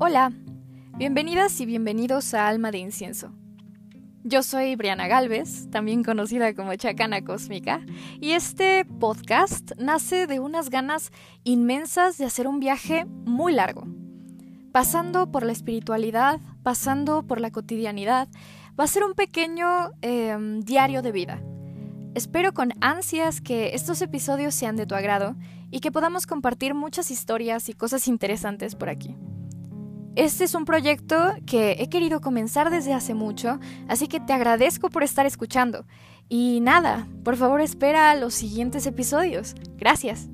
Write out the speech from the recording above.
Hola, bienvenidas y bienvenidos a Alma de Incienso. Yo soy Briana Galvez, también conocida como Chacana Cósmica, y este podcast nace de unas ganas inmensas de hacer un viaje muy largo, pasando por la espiritualidad, pasando por la cotidianidad, va a ser un pequeño em, diario de vida. Espero con ansias que estos episodios sean de tu agrado y que podamos compartir muchas historias y cosas interesantes por aquí. Este es un proyecto que he querido comenzar desde hace mucho, así que te agradezco por estar escuchando. Y nada, por favor espera los siguientes episodios. Gracias.